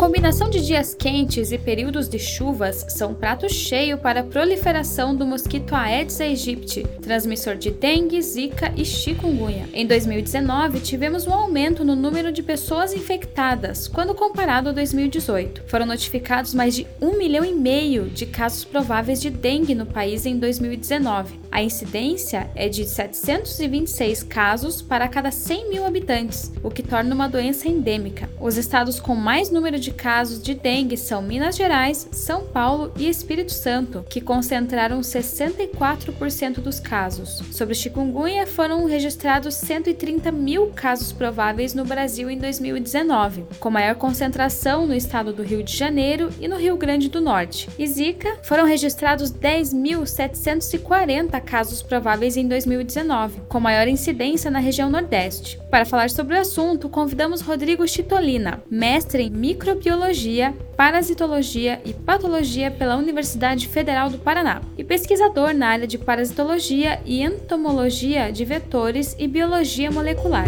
combinação de dias quentes e períodos de chuvas são prato cheio para a proliferação do mosquito Aedes aegypti, transmissor de dengue, zika e chikungunya. Em 2019, tivemos um aumento no número de pessoas infectadas quando comparado a 2018. Foram notificados mais de um milhão e meio de casos prováveis de dengue no país em 2019. A incidência é de 726 casos para cada 100 mil habitantes, o que torna uma doença endêmica. Os estados com mais número de casos de dengue são Minas Gerais, São Paulo e Espírito Santo, que concentraram 64% dos casos. Sobre chikungunya, foram registrados 130 mil casos prováveis no Brasil em 2019, com maior concentração no estado do Rio de Janeiro e no Rio Grande do Norte. E Zika, foram registrados 10.740 casos prováveis em 2019, com maior incidência na região Nordeste. Para falar sobre o assunto, convidamos Rodrigo Chitolina, mestre em microbiologia, parasitologia e patologia pela Universidade Federal do Paraná e pesquisador na área de parasitologia e entomologia de vetores e biologia molecular.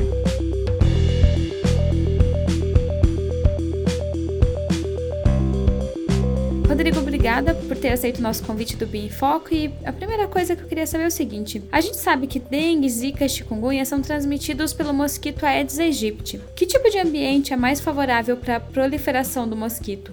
Obrigada por ter aceito o nosso convite do Bem Foco. E a primeira coisa que eu queria saber é o seguinte: a gente sabe que dengue, zika e chikungunya são transmitidos pelo mosquito Aedes aegypti. Que tipo de ambiente é mais favorável para a proliferação do mosquito?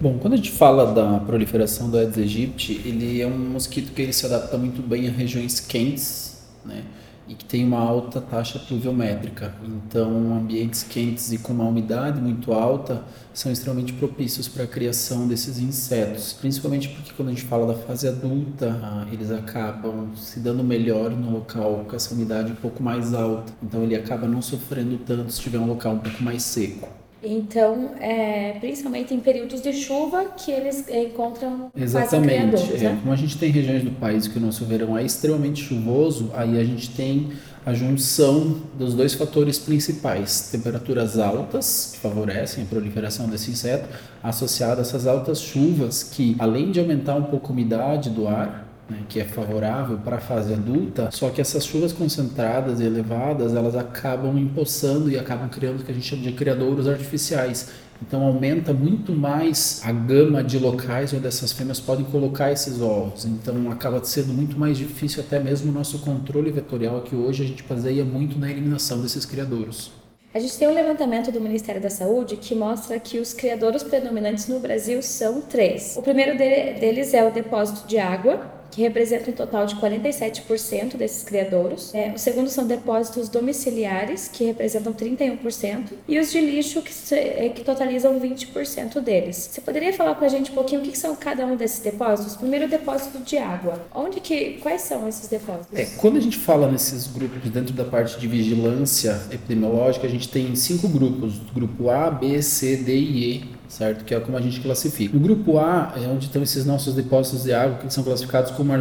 Bom, quando a gente fala da proliferação do Aedes aegypti, ele é um mosquito que ele se adapta muito bem a regiões quentes, né? E que tem uma alta taxa pluviométrica. Então, ambientes quentes e com uma umidade muito alta são extremamente propícios para a criação desses insetos, principalmente porque quando a gente fala da fase adulta, ah, eles acabam se dando melhor no local com essa umidade um pouco mais alta. Então, ele acaba não sofrendo tanto se tiver um local um pouco mais seco. Então, é, principalmente em períodos de chuva que eles encontram Exatamente. É, né? Como a gente tem regiões do país que o nosso verão é extremamente chuvoso, aí a gente tem a junção dos dois fatores principais: temperaturas altas, que favorecem a proliferação desse inseto, associado a essas altas chuvas que, além de aumentar um pouco a umidade do ar, né, que é favorável para a fase adulta, só que essas chuvas concentradas e elevadas, elas acabam empoçando e acabam criando o que a gente chama de criadouros artificiais. Então aumenta muito mais a gama de locais onde essas fêmeas podem colocar esses ovos. Então acaba sendo muito mais difícil até mesmo o nosso controle vetorial, que hoje a gente baseia muito na eliminação desses criadouros. A gente tem um levantamento do Ministério da Saúde que mostra que os criadores predominantes no Brasil são três. O primeiro deles é o depósito de água, que representa um total de 47% desses criadouros. É, o segundo são depósitos domiciliares, que representam 31%, e os de lixo, que, é, que totalizam 20% deles. Você poderia falar para a gente um pouquinho o que, que são cada um desses depósitos? Primeiro, o depósito de água. Onde que, quais são esses depósitos? É, quando a gente fala nesses grupos dentro da parte de vigilância epidemiológica, a gente tem cinco grupos: grupo A, B, C, D e E certo? Que é como a gente classifica. O grupo A é onde estão esses nossos depósitos de água que são classificados como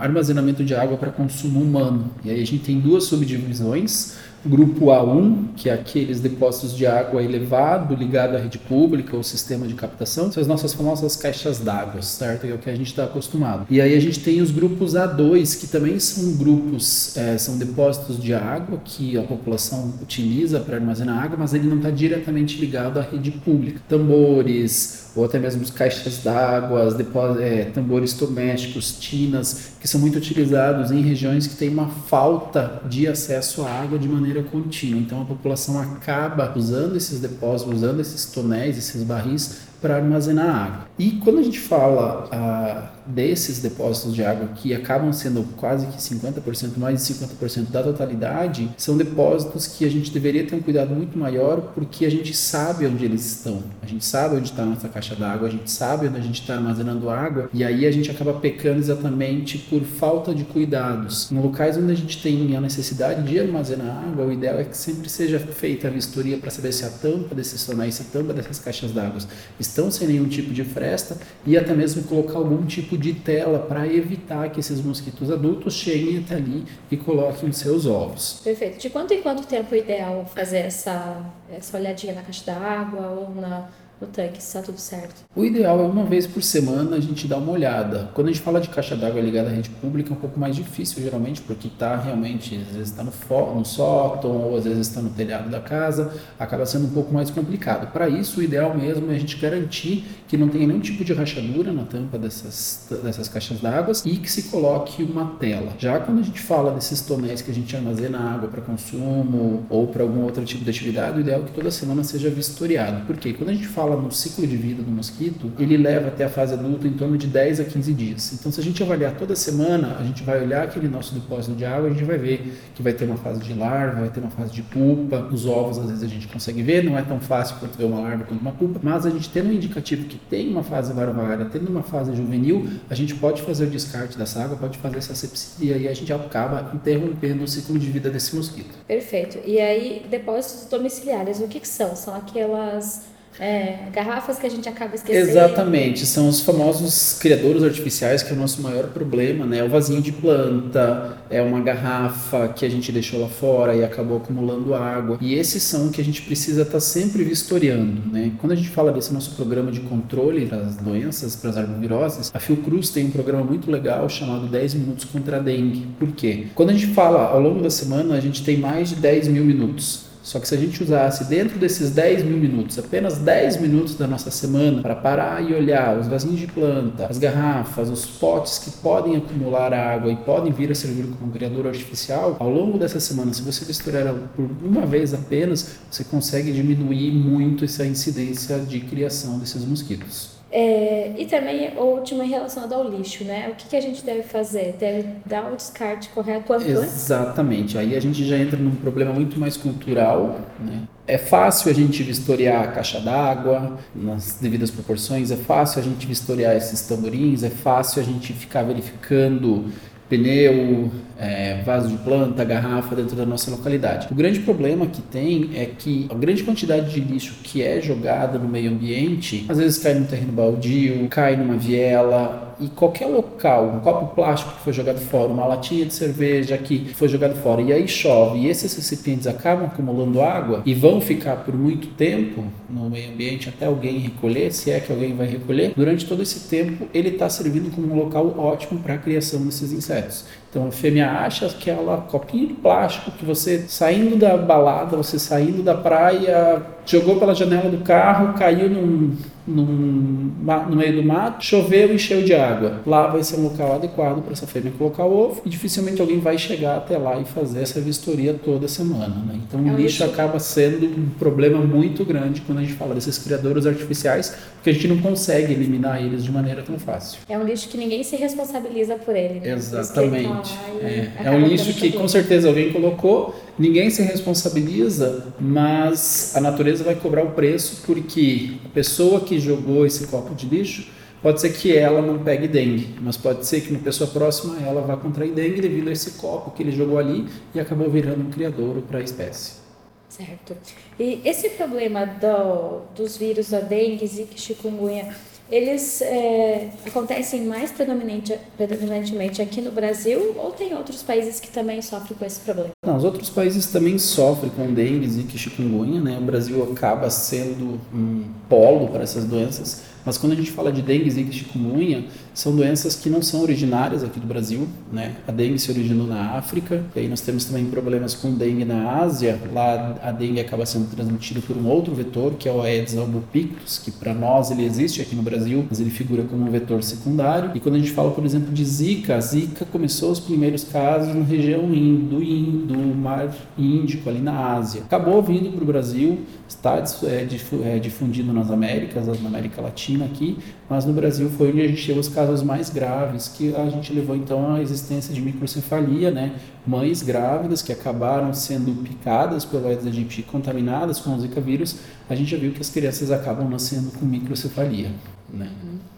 armazenamento de água para consumo humano. E aí a gente tem duas subdivisões Grupo A1, que é aqueles depósitos de água elevado ligado à rede pública ou sistema de captação, são as nossas famosas caixas d'água, certo? É o que a gente está acostumado. E aí a gente tem os grupos A2, que também são grupos, é, são depósitos de água que a população utiliza para armazenar água, mas ele não está diretamente ligado à rede pública. Tambores, ou até mesmo caixas d'água, é, tambores domésticos, tinas, que são muito utilizados em regiões que têm uma falta de acesso à água de maneira contínua. Então a população acaba usando esses depósitos, usando esses tonéis, esses barris para armazenar água. E quando a gente fala ah, desses depósitos de água que acabam sendo quase que 50%, mais de 50% da totalidade, são depósitos que a gente deveria ter um cuidado muito maior porque a gente sabe onde eles estão. A gente sabe onde está a nossa caixa d'água, a gente sabe onde a gente está armazenando água e aí a gente acaba pecando exatamente por falta de cuidados. Em locais onde a gente tem a necessidade de armazenar água, o ideal é que sempre seja feita a vistoria para saber se a tampa desses tonéis, se a tampa dessas caixas d'água estão sem nenhum tipo de fresta e até mesmo colocar algum tipo de tela para evitar que esses mosquitos adultos cheguem até ali e coloquem seus ovos. Perfeito. De quanto em quanto tempo é ideal fazer essa, essa olhadinha na caixa d'água ou na no tanque, se está tudo certo? O ideal é uma vez por semana a gente dar uma olhada. Quando a gente fala de caixa d'água ligada à rede pública, é um pouco mais difícil, geralmente, porque está realmente, às vezes está no, no sótão, ou às vezes está no telhado da casa, acaba sendo um pouco mais complicado. Para isso, o ideal mesmo é a gente garantir que não tenha nenhum tipo de rachadura na tampa dessas, dessas caixas d'água e que se coloque uma tela. Já quando a gente fala desses tonéis que a gente armazena água para consumo ou para algum outro tipo de atividade, o ideal é que toda semana seja vistoriado. Porque quando a gente fala fala no ciclo de vida do mosquito, ele leva até a fase adulta em torno de 10 a 15 dias. Então, se a gente avaliar toda semana, a gente vai olhar aquele nosso depósito de água, a gente vai ver que vai ter uma fase de larva, vai ter uma fase de pupa. Os ovos, às vezes, a gente consegue ver, não é tão fácil quanto ver uma larva quanto uma pupa, mas a gente tendo um indicativo que tem uma fase larvária, tendo uma fase juvenil, a gente pode fazer o descarte dessa água, pode fazer essa sepsia e a gente acaba interrompendo o ciclo de vida desse mosquito. Perfeito. E aí, depósitos domiciliares, o que, que são? São aquelas é, garrafas que a gente acaba esquecendo. Exatamente, são os famosos criadores artificiais que é o nosso maior problema, né? O vasinho de planta, é uma garrafa que a gente deixou lá fora e acabou acumulando água. E esses são que a gente precisa estar tá sempre vistoriando, né? Quando a gente fala desse nosso programa de controle das doenças, para as arboviroses, a Fiocruz tem um programa muito legal chamado 10 minutos contra a dengue. Por quê? Quando a gente fala ao longo da semana, a gente tem mais de 10 mil minutos. Só que se a gente usasse dentro desses 10 mil minutos, apenas 10 minutos da nossa semana, para parar e olhar os vasinhos de planta, as garrafas, os potes que podem acumular água e podem vir a servir como criador artificial, ao longo dessa semana, se você misturar por uma vez apenas, você consegue diminuir muito essa incidência de criação desses mosquitos. É, e também, último, relacionado ao lixo, né? O que, que, a gente deve fazer? Deve dar o descarte correto quanto Exatamente. Aí a gente já entra num problema muito mais cultural, né? É fácil a gente vistoriar a caixa d'água nas devidas proporções, é fácil a gente vistoriar esses tamborins, é fácil a gente ficar verificando pneu, é, vaso de planta, garrafa dentro da nossa localidade. O grande problema que tem é que a grande quantidade de lixo que é jogada no meio ambiente, às vezes cai no terreno baldio, cai numa viela, e qualquer local, um copo plástico que foi jogado fora, uma latinha de cerveja que foi jogado fora, e aí chove, e esses recipientes acabam acumulando água e vão ficar por muito tempo no meio ambiente até alguém recolher, se é que alguém vai recolher, durante todo esse tempo ele está servindo como um local ótimo para a criação desses insetos. Então a fêmea acha aquela copinha de plástico que você saindo da balada, você saindo da praia, jogou pela janela do carro, caiu num, num, no meio do mato, choveu e encheu de água. Lá vai ser um local adequado para essa fêmea colocar o ovo e dificilmente alguém vai chegar até lá e fazer essa vistoria toda semana. Né? Então é o lixo acaba sendo um problema muito grande quando a gente fala desses criadores artificiais, porque a gente não consegue eliminar eles de maneira tão fácil. É um lixo que ninguém se responsabiliza por ele. Né? Exatamente. É, é um lixo que com certeza alguém colocou, ninguém se responsabiliza, mas a natureza vai cobrar o preço porque a pessoa que jogou esse copo de lixo pode ser que ela não pegue dengue, mas pode ser que uma pessoa próxima ela vá contrair dengue devido a esse copo que ele jogou ali e acabou virando um criador para a espécie. Certo. E esse problema do, dos vírus da dengue, zika chikungunya, eles é, acontecem mais predominante, predominantemente aqui no Brasil ou tem outros países que também sofrem com esse problema? Não, os outros países também sofrem com dengue, zika e chikungunya, né? O Brasil acaba sendo um polo para essas doenças mas quando a gente fala de dengue, zika e chikungunya, são doenças que não são originárias aqui do Brasil, né? A dengue se originou na África, e aí nós temos também problemas com dengue na Ásia. Lá a dengue acaba sendo transmitida por um outro vetor, que é o Aedes albopictus, que para nós ele existe aqui no Brasil, mas ele figura como um vetor secundário. E quando a gente fala, por exemplo, de zika, a zika começou os primeiros casos na região do Indo, do Mar Índico, ali na Ásia. Acabou vindo para o Brasil, está é, é, difundido nas Américas, na América Latina aqui, mas no Brasil foi onde a gente teve os casos mais graves, que a gente levou então à existência de microcefalia, né? Mães grávidas que acabaram sendo picadas pelo Aedes aegypti, contaminadas com o Zika vírus, a gente já viu que as crianças acabam nascendo com microcefalia, né? Uhum.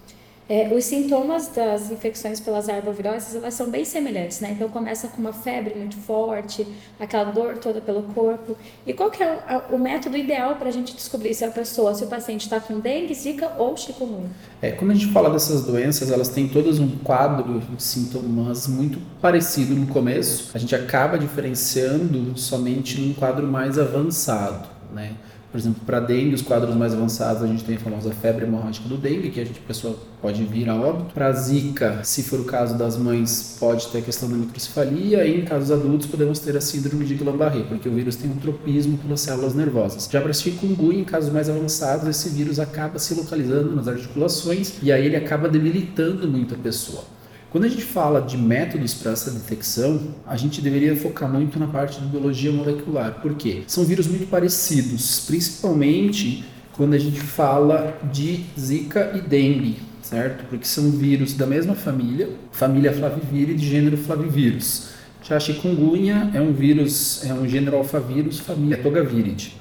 É, os sintomas das infecções pelas arboviroses elas são bem semelhantes, né? Então começa com uma febre muito forte, aquela dor toda pelo corpo. E qual que é o, o método ideal para a gente descobrir se a pessoa, se o paciente está com dengue, zika ou chikungunya? É, quando a gente fala dessas doenças, elas têm todas um quadro de sintomas muito parecido no começo. A gente acaba diferenciando somente num quadro mais avançado, né? Por exemplo, para dengue, os quadros mais avançados, a gente tem a famosa febre hemorrágica do dengue, que a, gente, a pessoa pode vir a óbito. Para zika, se for o caso das mães, pode ter a questão da microcefalia. E em casos adultos, podemos ter a síndrome de Guillain-Barré, porque o vírus tem um tropismo pelas células nervosas. Já para chikungunya, em casos mais avançados, esse vírus acaba se localizando nas articulações e aí ele acaba debilitando muito a pessoa. Quando a gente fala de métodos para essa detecção, a gente deveria focar muito na parte de biologia molecular. Por quê? São vírus muito parecidos, principalmente quando a gente fala de Zika e dengue, certo? Porque são vírus da mesma família, família Flaviviridae de gênero Flavivírus. Já a chikungunya é um vírus, é um gênero alfavírus, família Togaviridae.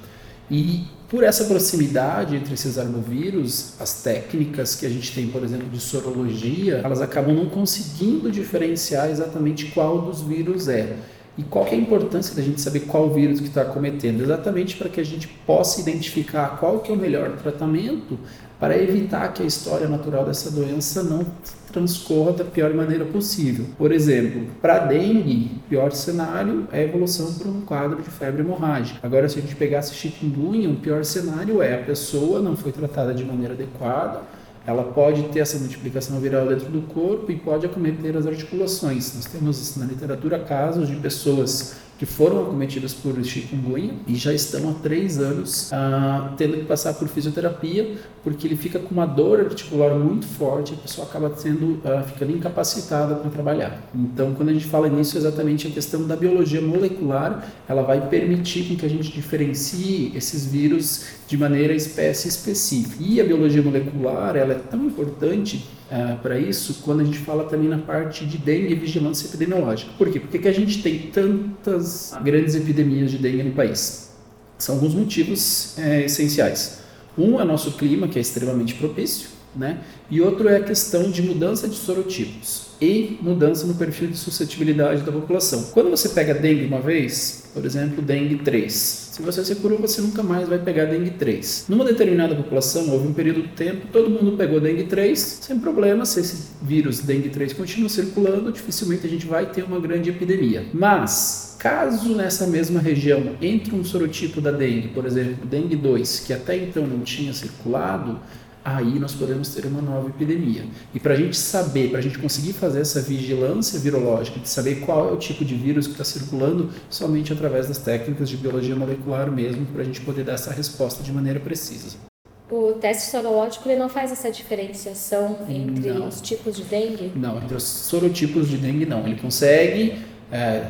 E por essa proximidade entre esses armovírus, as técnicas que a gente tem, por exemplo, de sorologia, elas acabam não conseguindo diferenciar exatamente qual dos vírus é. E qual é a importância da gente saber qual vírus que está cometendo? Exatamente para que a gente possa identificar qual que é o melhor tratamento para evitar que a história natural dessa doença não transcorra da pior maneira possível. Por exemplo, para dengue, pior cenário é a evolução para um quadro de febre hemorrágica. Agora, se a gente pegasse chikungunya, o pior cenário é a pessoa não foi tratada de maneira adequada, ela pode ter essa multiplicação viral dentro do corpo e pode acometer as articulações. Nós temos na literatura casos de pessoas que foram acometidas por chikungunya e já estão há três anos ah, tendo que passar por fisioterapia porque ele fica com uma dor articular muito forte e a pessoa acaba sendo, ah, ficando incapacitada para trabalhar. Então, quando a gente fala nisso, é exatamente a questão da biologia molecular, ela vai permitir que a gente diferencie esses vírus de maneira espécie específica. E a biologia molecular, ela é tão importante uh, para isso quando a gente fala também na parte de dengue e vigilância epidemiológica. Por quê? Porque que a gente tem tantas grandes epidemias de dengue no país? São alguns motivos é, essenciais. Um é nosso clima, que é extremamente propício, né? e outro é a questão de mudança de sorotipos e mudança no perfil de suscetibilidade da população. Quando você pega dengue uma vez, por exemplo, dengue 3, se você se curou, você nunca mais vai pegar dengue 3. Numa determinada população, houve um período de tempo, todo mundo pegou dengue 3, sem problema, se esse vírus dengue 3 continua circulando, dificilmente a gente vai ter uma grande epidemia. Mas, caso nessa mesma região entre um sorotipo da dengue, por exemplo, dengue 2, que até então não tinha circulado, aí nós podemos ter uma nova epidemia. E para a gente saber, para a gente conseguir fazer essa vigilância virológica, de saber qual é o tipo de vírus que está circulando, somente através das técnicas de biologia molecular mesmo, para a gente poder dar essa resposta de maneira precisa. O teste sorológico ele não faz essa diferenciação entre não. os tipos de dengue? Não, entre os sorotipos de dengue não. Ele consegue, é,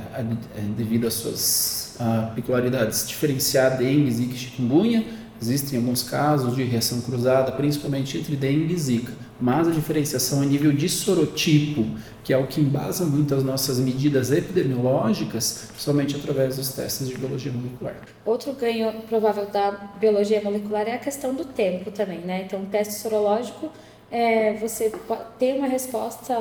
devido às suas peculiaridades, diferenciar dengue, zika e chikungunya, Existem alguns casos de reação cruzada, principalmente entre dengue e zika, mas a diferenciação a nível de sorotipo, que é o que embasa muito as nossas medidas epidemiológicas, somente através dos testes de biologia molecular. Outro ganho provável da biologia molecular é a questão do tempo também, né? Então, o teste sorológico, é, você tem uma resposta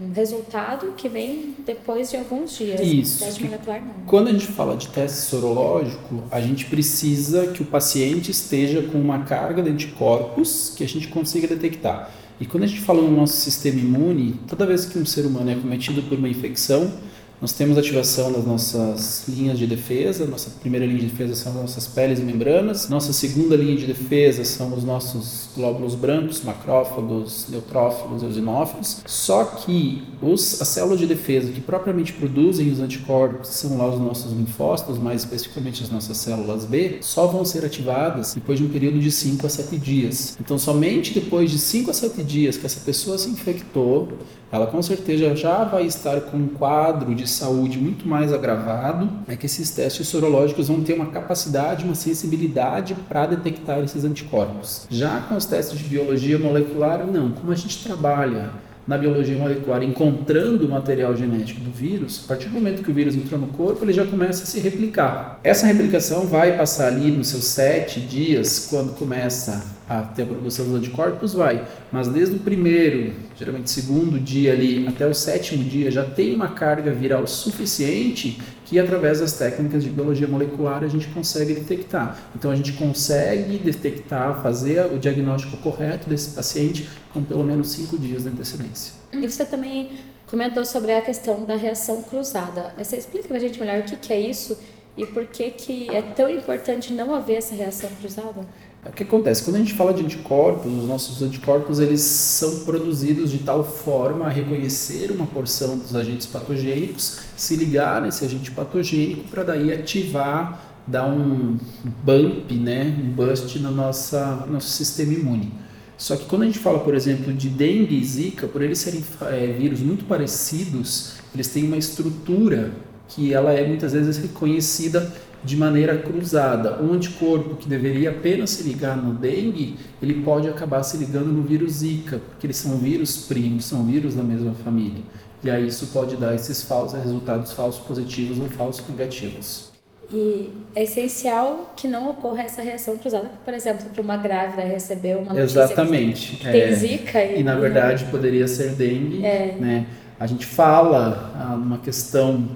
um resultado que vem depois de alguns dias. Isso. Teste molecular não. Quando a gente fala de teste sorológico, a gente precisa que o paciente esteja com uma carga de anticorpos que a gente consiga detectar. E quando a gente fala no nosso sistema imune, toda vez que um ser humano é cometido por uma infecção, nós temos ativação das nossas linhas de defesa. Nossa primeira linha de defesa são as nossas peles e membranas. Nossa segunda linha de defesa são os nossos glóbulos brancos, macrófagos, neutrófilos, eosinófilos. Só que os, as células de defesa que propriamente produzem os anticorpos, que são lá os nossos linfócitos, mais especificamente as nossas células B, só vão ser ativadas depois de um período de 5 a 7 dias. Então, somente depois de 5 a 7 dias que essa pessoa se infectou, ela com certeza já vai estar com um quadro de saúde muito mais agravado, é que esses testes sorológicos vão ter uma capacidade, uma sensibilidade para detectar esses anticorpos. Já com os testes de biologia molecular, não. Como a gente trabalha na biologia molecular encontrando o material genético do vírus, a partir do momento que o vírus entrou no corpo, ele já começa a se replicar. Essa replicação vai passar ali nos seus sete dias, quando começa a ter a produção dos anticorpos, vai. Mas desde o primeiro, geralmente segundo dia ali, até o sétimo dia, já tem uma carga viral suficiente que através das técnicas de biologia molecular a gente consegue detectar. Então a gente consegue detectar, fazer o diagnóstico correto desse paciente com pelo menos cinco dias de antecedência. E você também comentou sobre a questão da reação cruzada. Você explica para a gente melhor o que, que é isso e por que, que é tão importante não haver essa reação cruzada? O que acontece? Quando a gente fala de anticorpos, os nossos anticorpos eles são produzidos de tal forma a reconhecer uma porção dos agentes patogênicos, se ligar nesse agente patogênico para daí ativar, dar um bump, né, um bust no nossa, nosso sistema imune. Só que quando a gente fala, por exemplo, de dengue e zika, por eles serem é, vírus muito parecidos, eles têm uma estrutura que ela é muitas vezes reconhecida de maneira cruzada. Um anticorpo que deveria apenas se ligar no dengue, ele pode acabar se ligando no vírus Zika, porque eles são vírus primos, são vírus da mesma família. E aí isso pode dar esses falsos resultados falsos positivos ou falsos negativos. E é essencial que não ocorra essa reação cruzada, por exemplo, para uma grávida receber uma Exatamente. que tem é. zika. E, e na verdade poderia ser dengue. É. Né? A gente fala ah, uma questão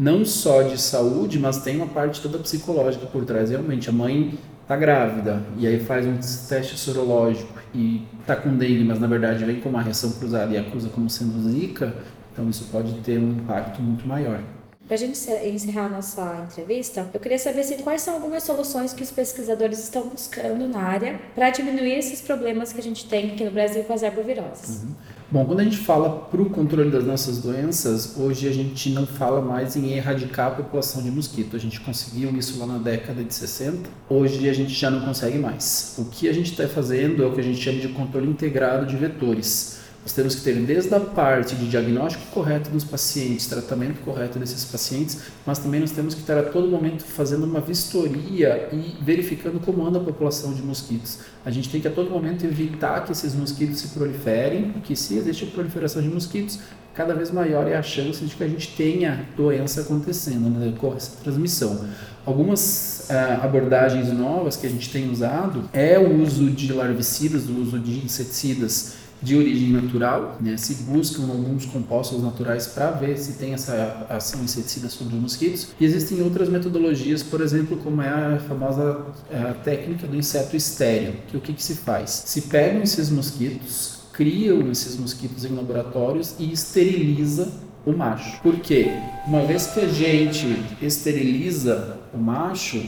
não só de saúde, mas tem uma parte toda psicológica por trás. Realmente, a mãe está grávida e aí faz um teste sorológico e está com dengue, mas na verdade vem com uma reação cruzada e acusa como sendo zika, então isso pode ter um impacto muito maior. Para a gente encerrar a nossa entrevista, eu queria saber assim, quais são algumas soluções que os pesquisadores estão buscando na área para diminuir esses problemas que a gente tem aqui no Brasil com as herboviroses. Uhum. Bom, quando a gente fala para o controle das nossas doenças, hoje a gente não fala mais em erradicar a população de mosquito. A gente conseguiu isso lá na década de 60, hoje a gente já não consegue mais. O que a gente está fazendo é o que a gente chama de controle integrado de vetores. Nós temos que ter desde a parte de diagnóstico correto dos pacientes, tratamento correto desses pacientes, mas também nós temos que estar a todo momento fazendo uma vistoria e verificando como anda a população de mosquitos. A gente tem que a todo momento evitar que esses mosquitos se proliferem, porque se existe proliferação de mosquitos, cada vez maior é a chance de que a gente tenha doença acontecendo, né, ocorre essa transmissão. Algumas uh, abordagens novas que a gente tem usado é o uso de larvicidas, o uso de inseticidas de origem natural, né? se buscam alguns compostos naturais para ver se tem essa ação inseticida sobre os mosquitos. E existem outras metodologias, por exemplo, como é a famosa a técnica do inseto estéreo, que o que, que se faz? Se pegam esses mosquitos, criam esses mosquitos em laboratórios e esteriliza o macho. Por quê? Uma vez que a gente esteriliza o macho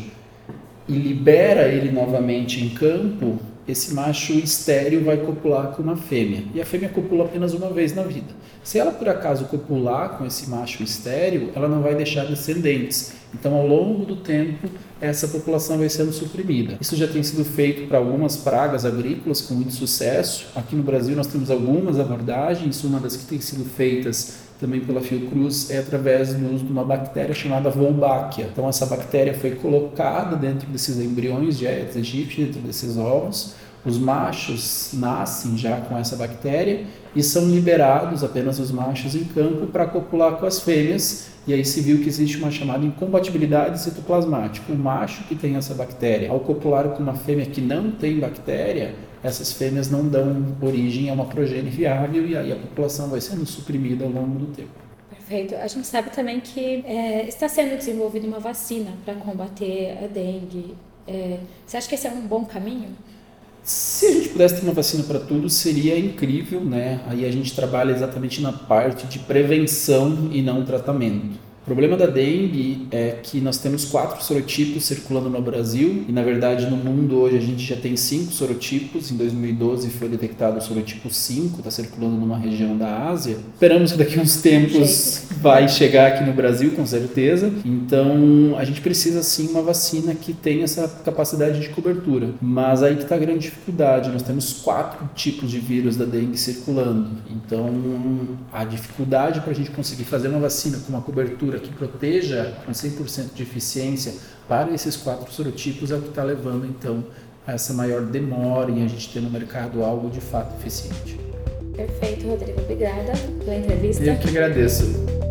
e libera ele novamente em campo, esse macho estéreo vai copular com uma fêmea. E a fêmea copula apenas uma vez na vida. Se ela por acaso copular com esse macho estéreo, ela não vai deixar descendentes. Então, ao longo do tempo, essa população vai sendo suprimida. Isso já tem sido feito para algumas pragas agrícolas com muito sucesso. Aqui no Brasil nós temos algumas abordagens, uma das que tem sido feitas também pela Fiocruz é através do uso de uma bactéria chamada Wolbachia. Então essa bactéria foi colocada dentro desses embriões de Aedes aegypti, dentro desses ovos. Os machos nascem já com essa bactéria e são liberados apenas os machos em campo para copular com as fêmeas. E aí se viu que existe uma chamada incompatibilidade citoplasmática. O macho que tem essa bactéria, ao copular com uma fêmea que não tem bactéria, essas fêmeas não dão origem a uma progênie viável e aí a população vai sendo suprimida ao longo do tempo. Perfeito. A gente sabe também que é, está sendo desenvolvida uma vacina para combater a dengue. É, você acha que esse é um bom caminho? Se a gente pudesse ter uma vacina para tudo, seria incrível, né? Aí a gente trabalha exatamente na parte de prevenção e não tratamento. O problema da dengue é que nós temos quatro sorotipos circulando no Brasil e, na verdade, no mundo hoje a gente já tem cinco sorotipos. Em 2012 foi detectado o sorotipo 5, está circulando numa região da Ásia. Esperamos que daqui a uns tempos vai chegar aqui no Brasil, com certeza. Então, a gente precisa sim uma vacina que tenha essa capacidade de cobertura. Mas aí que está a grande dificuldade. Nós temos quatro tipos de vírus da dengue circulando. Então, a dificuldade para a gente conseguir fazer uma vacina com uma cobertura cobertura que proteja com 100% de eficiência para esses quatro sorotipos é o que está levando então a essa maior demora em a gente ter no mercado algo de fato eficiente. Perfeito, Rodrigo. Obrigada pela entrevista. Eu que agradeço.